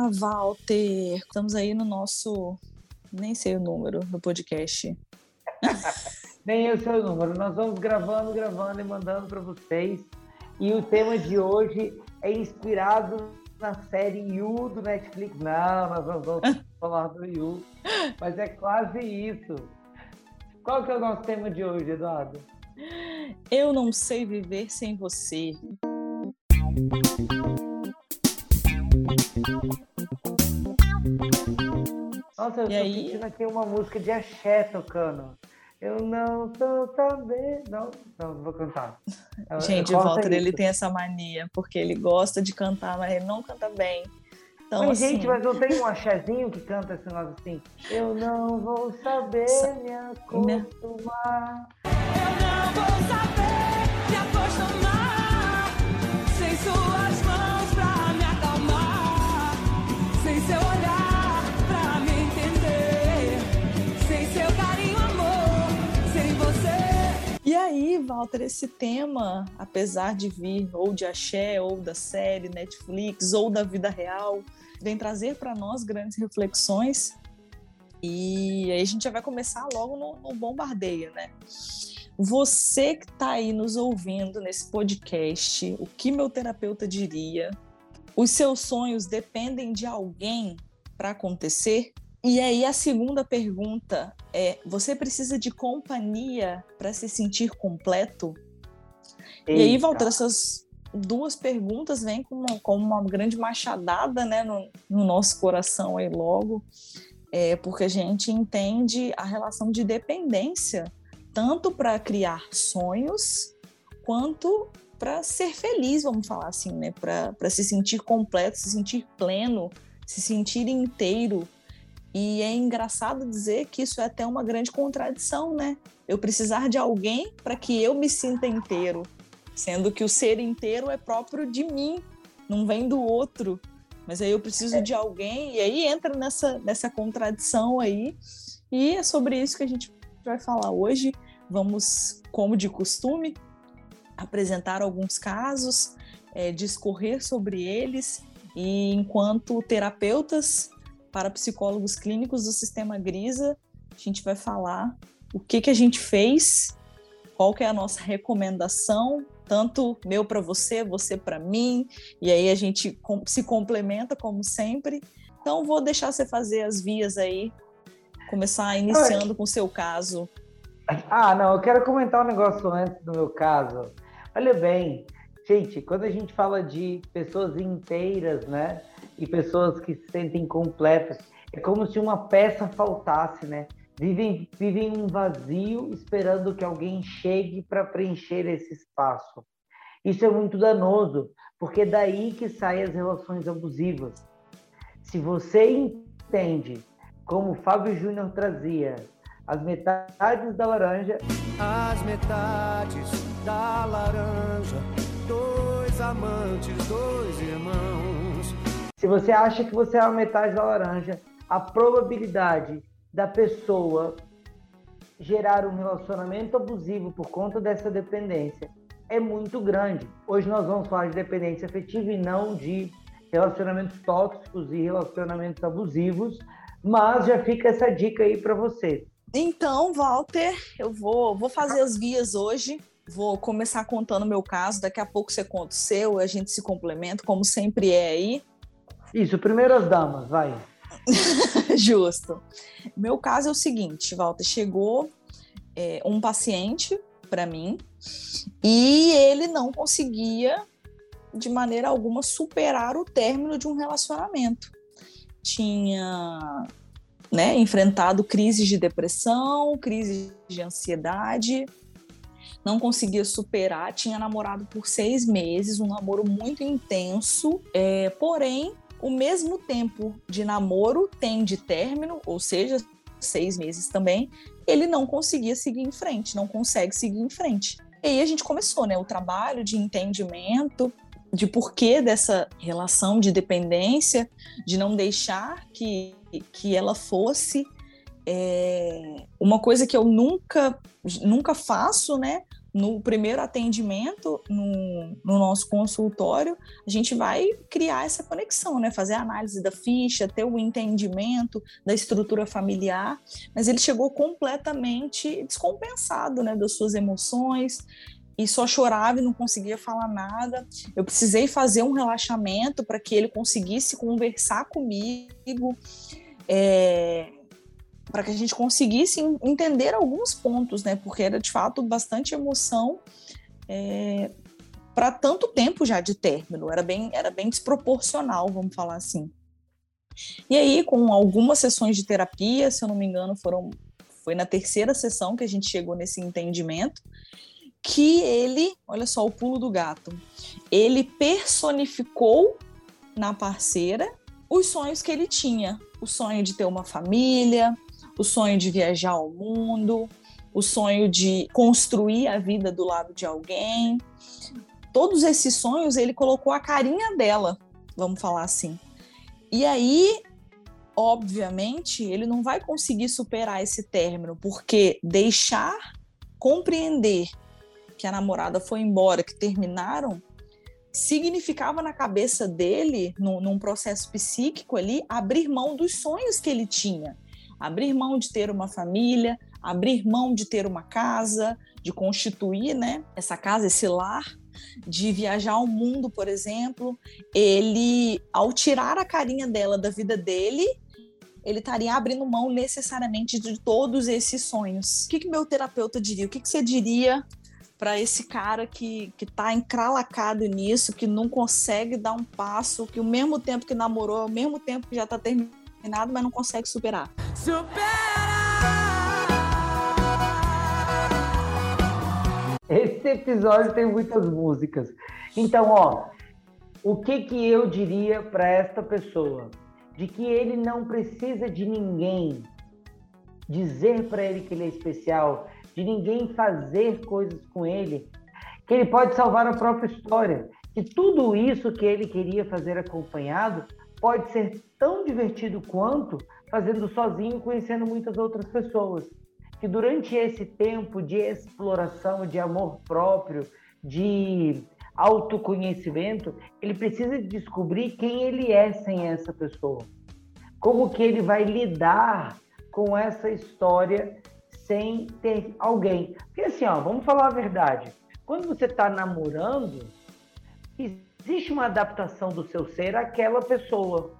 Olá, Walter! Estamos aí no nosso. Nem sei o número do podcast. Nem eu sei o número. Nós vamos gravando, gravando e mandando para vocês. E o tema de hoje é inspirado na série You do Netflix. Não, nós não vamos falar do You, mas é quase isso. Qual que é o nosso tema de hoje, Eduardo? Eu não sei viver sem você. Nossa, eu e tô aí... sentindo aqui uma música de axé tocando. Eu não tô também. Não, não, não vou cantar. Gente, o Walter, ele tem essa mania, porque ele gosta de cantar, mas ele não canta bem. Então, mas, assim... gente, mas não tem um axézinho que canta esse negócio assim? Eu não vou saber Sa me acostumar. Eu não vou saber aí, Walter, esse tema, apesar de vir ou de axé, ou da série Netflix, ou da vida real, vem trazer para nós grandes reflexões. E aí a gente já vai começar logo no, no bombardeio, né? Você que está aí nos ouvindo nesse podcast, o que meu terapeuta diria? Os seus sonhos dependem de alguém para acontecer? E aí a segunda pergunta é: você precisa de companhia para se sentir completo? Eita. E aí, Walter, essas duas perguntas vêm como uma, com uma grande machadada né, no, no nosso coração aí logo, é, porque a gente entende a relação de dependência, tanto para criar sonhos, quanto para ser feliz, vamos falar assim, né? Para se sentir completo, se sentir pleno, se sentir inteiro. E é engraçado dizer que isso é até uma grande contradição, né? Eu precisar de alguém para que eu me sinta inteiro sendo que o ser inteiro é próprio de mim, não vem do outro. Mas aí eu preciso é. de alguém, e aí entra nessa, nessa contradição aí. E é sobre isso que a gente vai falar hoje. Vamos, como de costume, apresentar alguns casos, é, discorrer sobre eles, e enquanto terapeutas para psicólogos clínicos do sistema Grisa, a gente vai falar o que, que a gente fez, qual que é a nossa recomendação tanto meu para você, você para mim, e aí a gente se complementa como sempre. Então vou deixar você fazer as vias aí, começar iniciando com o seu caso. Ah, não, eu quero comentar um negócio antes do meu caso. Olha bem, gente, quando a gente fala de pessoas inteiras, né, e pessoas que se sentem completas, é como se uma peça faltasse, né? vivem, vivem um vazio esperando que alguém chegue para preencher esse espaço. Isso é muito danoso, porque é daí que saem as relações abusivas. Se você entende, como o Fábio Júnior trazia, as metades da laranja. As metades da laranja, dois amantes, dois irmãos. Se você acha que você é a metade da laranja, a probabilidade da pessoa gerar um relacionamento abusivo por conta dessa dependência é muito grande. Hoje nós vamos falar de dependência afetiva e não de relacionamentos tóxicos e relacionamentos abusivos, mas já fica essa dica aí para você. Então, Walter, eu vou, vou fazer as vias hoje. Vou começar contando o meu caso, daqui a pouco você conta o seu, a gente se complementa, como sempre é aí. Isso, primeiras damas, vai. Justo. Meu caso é o seguinte, Walter, chegou é, um paciente para mim e ele não conseguia de maneira alguma superar o término de um relacionamento. Tinha né, enfrentado crises de depressão, crises de ansiedade, não conseguia superar, tinha namorado por seis meses, um namoro muito intenso, é, porém o mesmo tempo de namoro tem de término, ou seja, seis meses também, ele não conseguia seguir em frente, não consegue seguir em frente. E aí a gente começou, né, o trabalho de entendimento de porquê dessa relação de dependência, de não deixar que, que ela fosse é, uma coisa que eu nunca, nunca faço, né? No primeiro atendimento, no, no, nosso consultório, a gente vai criar essa conexão, né? Fazer a análise da ficha, ter o entendimento da estrutura familiar, mas ele chegou completamente descompensado, né? Das suas emoções e só chorava e não conseguia falar nada. Eu precisei fazer um relaxamento para que ele conseguisse conversar comigo. É, para que a gente conseguisse entender alguns pontos, né? Porque era de fato bastante emoção é, para tanto tempo já de término, era bem, era bem desproporcional, vamos falar assim. E aí, com algumas sessões de terapia, se eu não me engano, foram foi na terceira sessão que a gente chegou nesse entendimento que ele, olha só o pulo do gato, ele personificou na parceira os sonhos que ele tinha, o sonho de ter uma família, o sonho de viajar ao mundo, o sonho de construir a vida do lado de alguém. Todos esses sonhos ele colocou a carinha dela, vamos falar assim. E aí, obviamente, ele não vai conseguir superar esse término, porque deixar compreender que a namorada foi embora, que terminaram, significava na cabeça dele, num, processo psíquico ali, abrir mão dos sonhos que ele tinha abrir mão de ter uma família, abrir mão de ter uma casa, de constituir, né, essa casa, esse lar, de viajar ao mundo, por exemplo, ele, ao tirar a carinha dela da vida dele, ele estaria abrindo mão necessariamente de todos esses sonhos. O que, que meu terapeuta diria? O que, que você diria para esse cara que, que tá encralacado nisso, que não consegue dar um passo, que o mesmo tempo que namorou, ao mesmo tempo que já está terminando nada, mas não consegue superar. Supera! Esse episódio tem muitas músicas. Então, ó, o que que eu diria para esta pessoa? De que ele não precisa de ninguém dizer para ele que ele é especial, de ninguém fazer coisas com ele, que ele pode salvar a própria história. Que tudo isso que ele queria fazer acompanhado pode ser tão divertido quanto fazendo sozinho, conhecendo muitas outras pessoas. Que durante esse tempo de exploração, de amor próprio, de autoconhecimento, ele precisa descobrir quem ele é sem essa pessoa. Como que ele vai lidar com essa história sem ter alguém. Porque assim, ó, vamos falar a verdade. Quando você está namorando, existe uma adaptação do seu ser àquela pessoa.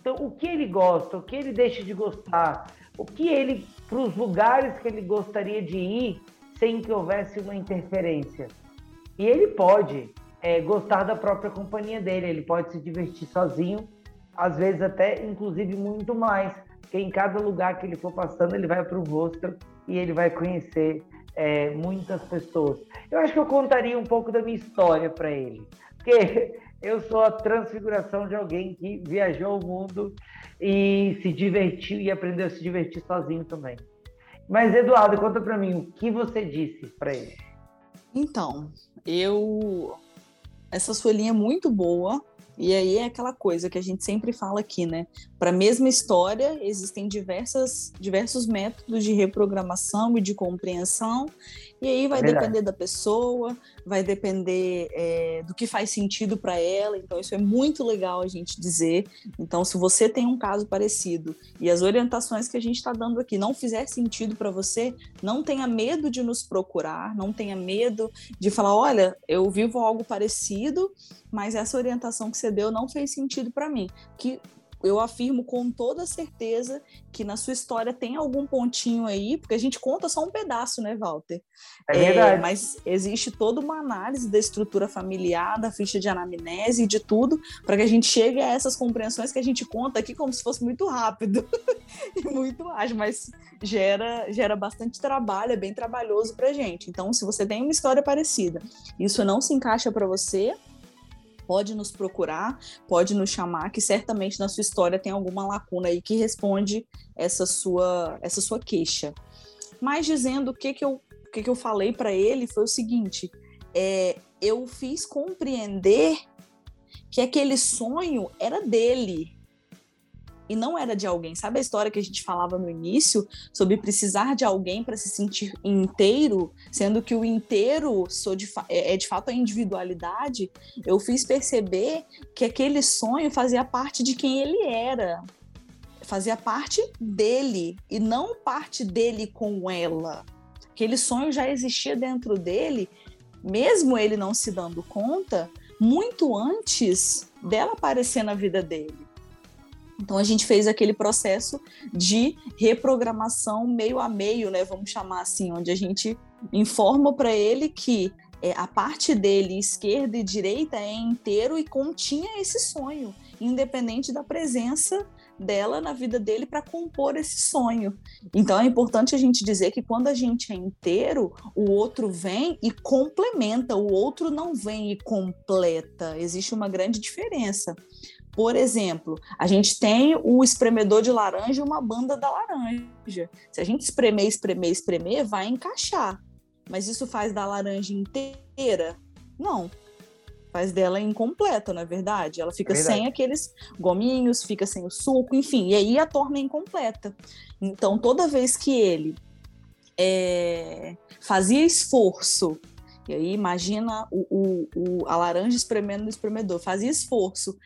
Então, o que ele gosta, o que ele deixa de gostar, o que ele, para os lugares que ele gostaria de ir, sem que houvesse uma interferência. E ele pode é, gostar da própria companhia dele, ele pode se divertir sozinho, às vezes até, inclusive, muito mais, porque em cada lugar que ele for passando, ele vai para o hostel e ele vai conhecer é, muitas pessoas. Eu acho que eu contaria um pouco da minha história para ele porque eu sou a transfiguração de alguém que viajou o mundo e se divertiu e aprendeu a se divertir sozinho também. Mas Eduardo, conta para mim o que você disse para ele. Então, eu essa sua linha é muito boa. E aí é aquela coisa que a gente sempre fala aqui, né? Para a mesma história, existem diversas, diversos métodos de reprogramação e de compreensão, e aí vai é depender da pessoa, vai depender é, do que faz sentido para ela. Então, isso é muito legal a gente dizer. Então, se você tem um caso parecido e as orientações que a gente está dando aqui não fizer sentido para você, não tenha medo de nos procurar, não tenha medo de falar: olha, eu vivo algo parecido, mas essa orientação que você deu não fez sentido para mim. Que eu afirmo com toda certeza que na sua história tem algum pontinho aí, porque a gente conta só um pedaço, né, Walter? É verdade. É, mas existe toda uma análise da estrutura familiar, da ficha de anamnese e de tudo, para que a gente chegue a essas compreensões que a gente conta aqui como se fosse muito rápido e muito ágil, mas gera, gera bastante trabalho, é bem trabalhoso para gente. Então, se você tem uma história parecida, isso não se encaixa para você, pode nos procurar, pode nos chamar, que certamente na sua história tem alguma lacuna aí que responde essa sua, essa sua queixa. Mas dizendo o que, que, eu, que, que eu falei para ele foi o seguinte: é, eu fiz compreender que aquele sonho era dele. E não era de alguém. Sabe a história que a gente falava no início sobre precisar de alguém para se sentir inteiro, sendo que o inteiro de é, é de fato a individualidade? Eu fiz perceber que aquele sonho fazia parte de quem ele era, fazia parte dele e não parte dele com ela. Aquele sonho já existia dentro dele, mesmo ele não se dando conta, muito antes dela aparecer na vida dele. Então a gente fez aquele processo de reprogramação meio a meio, né? Vamos chamar assim, onde a gente informa para ele que é, a parte dele, esquerda e direita, é inteiro e continha esse sonho, independente da presença dela na vida dele para compor esse sonho. Então é importante a gente dizer que quando a gente é inteiro, o outro vem e complementa, o outro não vem e completa. Existe uma grande diferença. Por exemplo, a gente tem o espremedor de laranja e uma banda da laranja. Se a gente espremer, espremer, espremer, vai encaixar. Mas isso faz da laranja inteira? Não. Faz dela incompleta, não é verdade? Ela fica é verdade. sem aqueles gominhos, fica sem o suco, enfim, e aí a torna incompleta. Então, toda vez que ele é, fazia esforço e aí imagina o, o, o, a laranja espremendo no espremedor, fazia esforço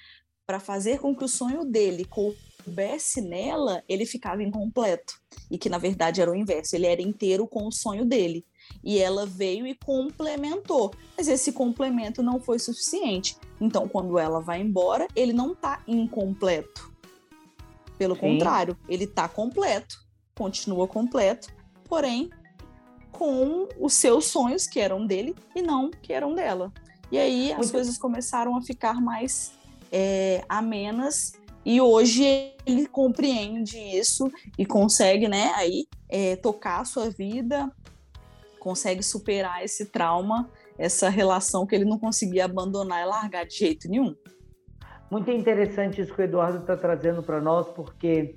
para fazer com que o sonho dele coubesse nela, ele ficava incompleto. E que na verdade era o inverso, ele era inteiro com o sonho dele. E ela veio e complementou. Mas esse complemento não foi suficiente. Então, quando ela vai embora, ele não está incompleto. Pelo Sim. contrário, ele está completo, continua completo, porém com os seus sonhos que eram dele e não que eram dela. E aí as Muito... coisas começaram a ficar mais é, amenas e hoje ele compreende isso e consegue, né, aí é, tocar a sua vida, consegue superar esse trauma, essa relação que ele não conseguia abandonar e largar de jeito nenhum. Muito interessante isso que o Eduardo está trazendo para nós, porque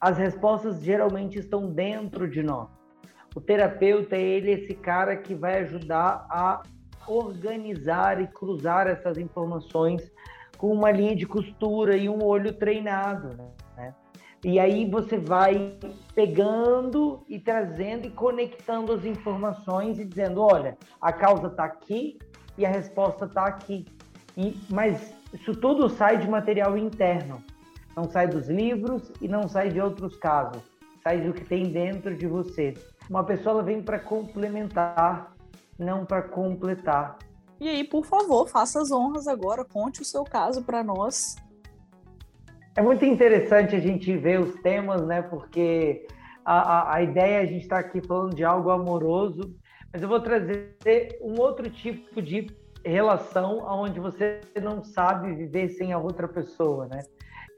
as respostas geralmente estão dentro de nós. O terapeuta é ele esse cara que vai ajudar a organizar e cruzar essas informações com uma linha de costura e um olho treinado, né? E aí você vai pegando e trazendo e conectando as informações e dizendo, olha, a causa está aqui e a resposta está aqui. E, mas isso tudo sai de material interno, não sai dos livros e não sai de outros casos, sai do que tem dentro de você. Uma pessoa vem para complementar, não para completar. E aí, por favor, faça as honras agora, conte o seu caso para nós. É muito interessante a gente ver os temas, né? Porque a, a, a ideia é a gente estar tá aqui falando de algo amoroso, mas eu vou trazer um outro tipo de relação onde você não sabe viver sem a outra pessoa, né?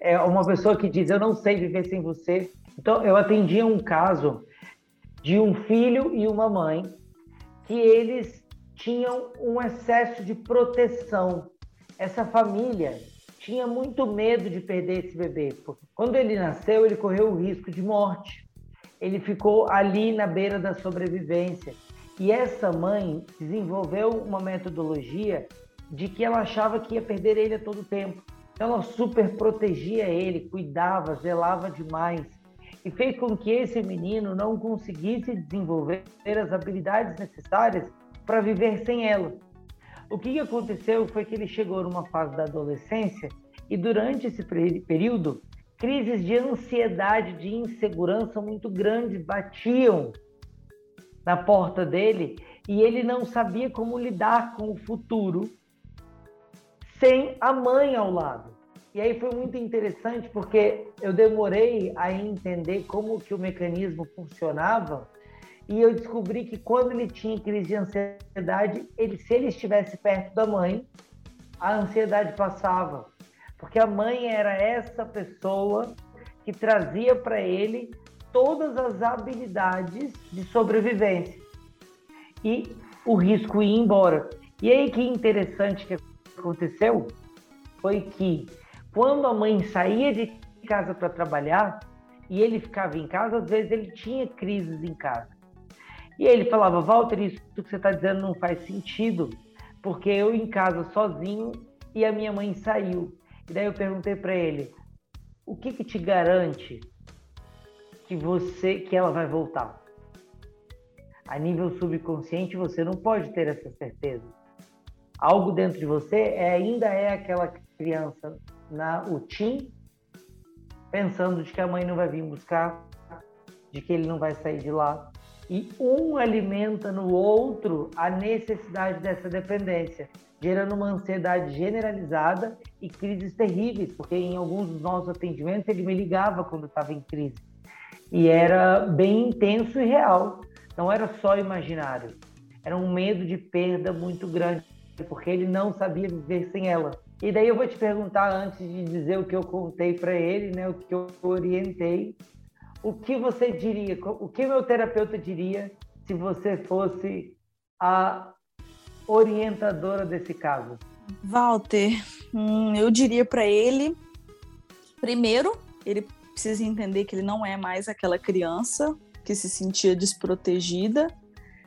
É uma pessoa que diz: Eu não sei viver sem você. Então, eu atendi um caso de um filho e uma mãe que eles tinham um excesso de proteção. Essa família tinha muito medo de perder esse bebê. Porque quando ele nasceu, ele correu o risco de morte. Ele ficou ali na beira da sobrevivência. E essa mãe desenvolveu uma metodologia de que ela achava que ia perder ele a todo tempo. Então ela super protegia ele, cuidava, zelava demais e fez com que esse menino não conseguisse desenvolver as habilidades necessárias para viver sem ela. O que aconteceu foi que ele chegou numa fase da adolescência e durante esse período, crises de ansiedade, de insegurança muito grandes batiam na porta dele e ele não sabia como lidar com o futuro sem a mãe ao lado. E aí foi muito interessante porque eu demorei a entender como que o mecanismo funcionava e eu descobri que quando ele tinha crise de ansiedade, ele, se ele estivesse perto da mãe, a ansiedade passava. Porque a mãe era essa pessoa que trazia para ele todas as habilidades de sobrevivência. E o risco ia embora. E aí que interessante que aconteceu foi que quando a mãe saía de casa para trabalhar e ele ficava em casa, às vezes ele tinha crises em casa. E ele falava, Walter, isso que você está dizendo não faz sentido, porque eu em casa sozinho e a minha mãe saiu. E daí eu perguntei para ele, o que, que te garante que você que ela vai voltar? A nível subconsciente você não pode ter essa certeza. Algo dentro de você é, ainda é aquela criança na UTIM pensando de que a mãe não vai vir buscar, de que ele não vai sair de lá. E um alimenta no outro a necessidade dessa dependência, gerando uma ansiedade generalizada e crises terríveis, porque em alguns dos nossos atendimentos ele me ligava quando estava em crise. E era bem intenso e real, não era só imaginário. Era um medo de perda muito grande, porque ele não sabia viver sem ela. E daí eu vou te perguntar antes de dizer o que eu contei para ele, né, o que eu orientei, o que você diria, o que meu terapeuta diria se você fosse a orientadora desse caso? Walter, hum, eu diria para ele, primeiro, ele precisa entender que ele não é mais aquela criança que se sentia desprotegida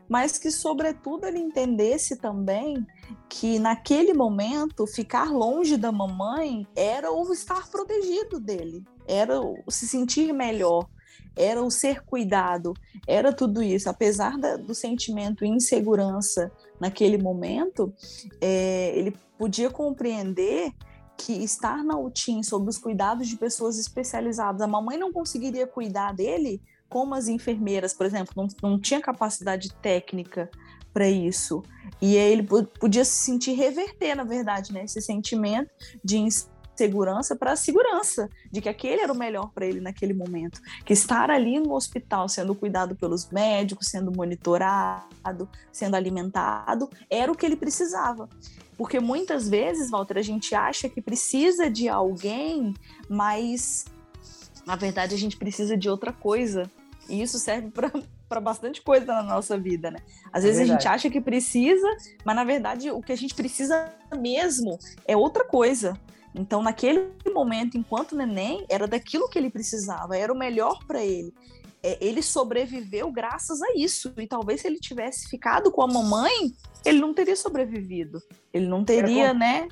mas que, sobretudo, ele entendesse também que, naquele momento, ficar longe da mamãe era o estar protegido dele, era o se sentir melhor, era o ser cuidado, era tudo isso. Apesar da, do sentimento de insegurança naquele momento, é, ele podia compreender que estar na UTIM sob os cuidados de pessoas especializadas, a mamãe não conseguiria cuidar dele como as enfermeiras, por exemplo, não, não tinha capacidade técnica para isso. E aí ele podia se sentir reverter, na verdade, né, esse sentimento de insegurança para a segurança, de que aquele era o melhor para ele naquele momento. Que estar ali no hospital, sendo cuidado pelos médicos, sendo monitorado, sendo alimentado, era o que ele precisava. Porque muitas vezes, Walter, a gente acha que precisa de alguém, mas na verdade, a gente precisa de outra coisa. E isso serve para bastante coisa na nossa vida, né? Às é vezes a gente acha que precisa, mas na verdade o que a gente precisa mesmo é outra coisa. Então, naquele momento, enquanto neném, era daquilo que ele precisava, era o melhor para ele. É, ele sobreviveu graças a isso. E talvez se ele tivesse ficado com a mamãe, ele não teria sobrevivido. Ele não teria, quero né?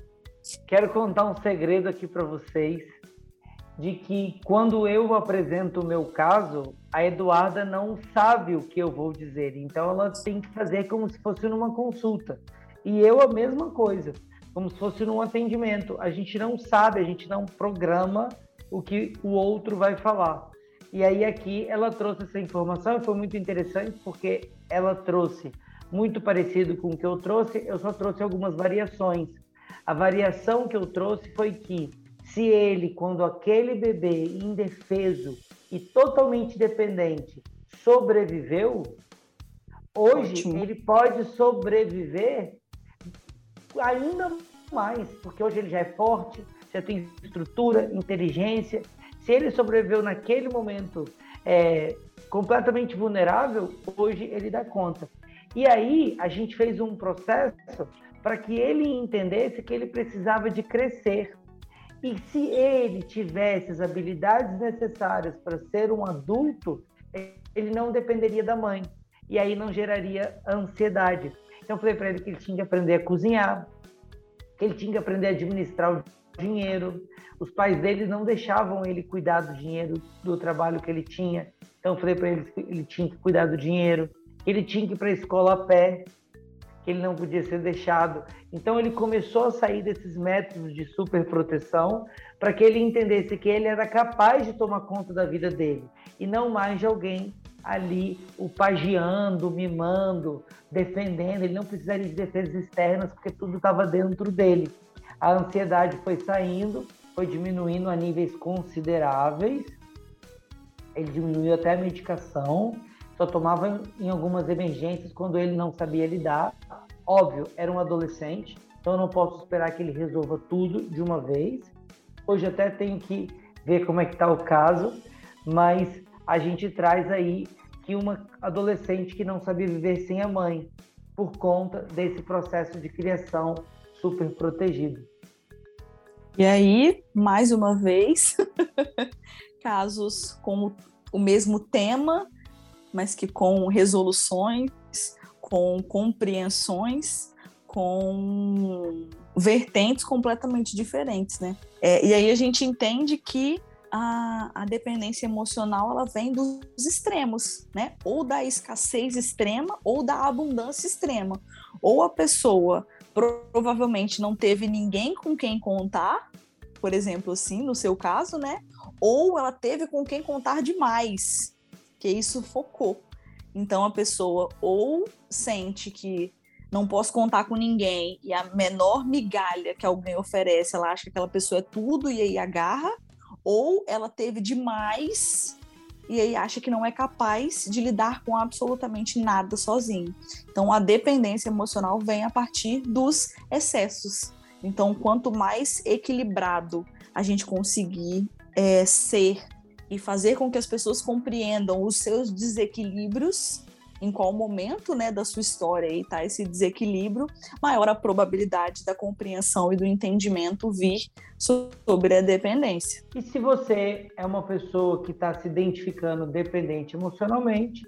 Quero contar um segredo aqui para vocês de que quando eu apresento o meu caso, a Eduarda não sabe o que eu vou dizer, então ela tem que fazer como se fosse numa consulta. E eu a mesma coisa, como se fosse num atendimento. A gente não sabe, a gente não programa o que o outro vai falar. E aí aqui ela trouxe essa informação e foi muito interessante porque ela trouxe muito parecido com o que eu trouxe, eu só trouxe algumas variações. A variação que eu trouxe foi que se ele, quando aquele bebê indefeso e totalmente dependente sobreviveu, hoje Ótimo. ele pode sobreviver ainda mais, porque hoje ele já é forte, já tem estrutura, inteligência. Se ele sobreviveu naquele momento é, completamente vulnerável, hoje ele dá conta. E aí a gente fez um processo para que ele entendesse que ele precisava de crescer. E se ele tivesse as habilidades necessárias para ser um adulto, ele não dependeria da mãe. E aí não geraria ansiedade. Então eu falei para ele que ele tinha que aprender a cozinhar, que ele tinha que aprender a administrar o dinheiro. Os pais dele não deixavam ele cuidar do dinheiro, do trabalho que ele tinha. Então eu falei para ele que ele tinha que cuidar do dinheiro, que ele tinha que ir para a escola a pé, que ele não podia ser deixado. Então ele começou a sair desses métodos de superproteção para que ele entendesse que ele era capaz de tomar conta da vida dele e não mais de alguém ali o pagiando, mimando, defendendo. Ele não precisaria de defesas externas porque tudo estava dentro dele. A ansiedade foi saindo, foi diminuindo a níveis consideráveis. Ele diminuiu até a medicação só tomava em algumas emergências quando ele não sabia lidar. Óbvio, era um adolescente, então eu não posso esperar que ele resolva tudo de uma vez. Hoje até tenho que ver como é que está o caso, mas a gente traz aí que uma adolescente que não sabia viver sem a mãe, por conta desse processo de criação super protegido. E aí, mais uma vez, casos com o mesmo tema, mas que com resoluções, com compreensões, com vertentes completamente diferentes, né? É, e aí a gente entende que a, a dependência emocional ela vem dos extremos, né? Ou da escassez extrema ou da abundância extrema. Ou a pessoa provavelmente não teve ninguém com quem contar, por exemplo, assim, no seu caso, né? Ou ela teve com quem contar demais, que isso focou. Então a pessoa ou sente que não posso contar com ninguém e a menor migalha que alguém oferece, ela acha que aquela pessoa é tudo e aí agarra, ou ela teve demais e aí acha que não é capaz de lidar com absolutamente nada sozinho. Então a dependência emocional vem a partir dos excessos. Então quanto mais equilibrado a gente conseguir é, ser e fazer com que as pessoas compreendam os seus desequilíbrios, em qual momento né, da sua história está esse desequilíbrio, maior a probabilidade da compreensão e do entendimento vir sobre a dependência. E se você é uma pessoa que está se identificando dependente emocionalmente,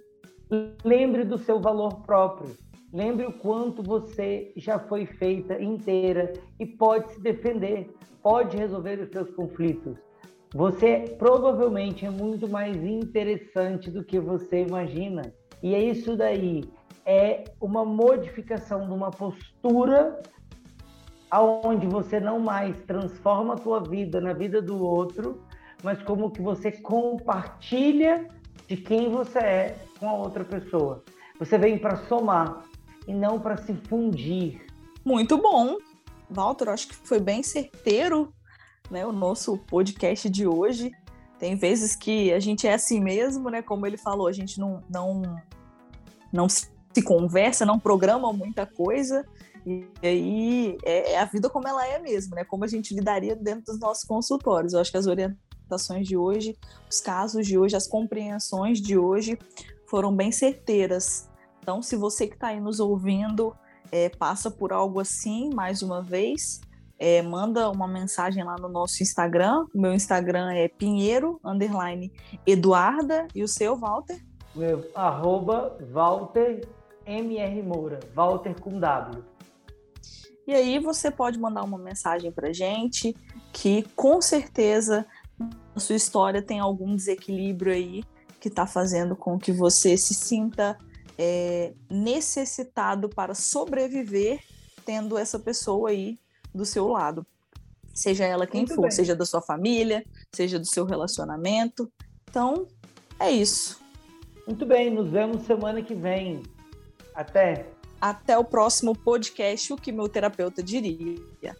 lembre do seu valor próprio. Lembre o quanto você já foi feita inteira e pode se defender, pode resolver os seus conflitos. Você provavelmente é muito mais interessante do que você imagina. E é isso daí, é uma modificação de uma postura aonde você não mais transforma a tua vida na vida do outro, mas como que você compartilha de quem você é com a outra pessoa. Você vem para somar e não para se fundir. Muito bom. Walter, acho que foi bem certeiro né, o nosso podcast de hoje. Tem vezes que a gente é assim mesmo, né? Como ele falou, a gente não, não não se conversa, não programa muita coisa, e aí é, é, a vida como ela é mesmo, né? Como a gente lidaria dentro dos nossos consultórios. Eu acho que as orientações de hoje, os casos de hoje, as compreensões de hoje foram bem certeiras. Então, se você que está aí nos ouvindo é, passa por algo assim, mais uma vez, é, manda uma mensagem lá no nosso Instagram. O meu Instagram é Pinheiro, underline Eduarda, e o seu, Walter? Meu, arroba Walter MR Moura, Walter com W. E aí você pode mandar uma mensagem para gente que com certeza a sua história tem algum desequilíbrio aí que está fazendo com que você se sinta é, necessitado para sobreviver tendo essa pessoa aí do seu lado. Seja ela quem Muito for, bem. seja da sua família, seja do seu relacionamento. Então, é isso. Muito bem, nos vemos semana que vem. Até. Até o próximo podcast, o que meu terapeuta diria.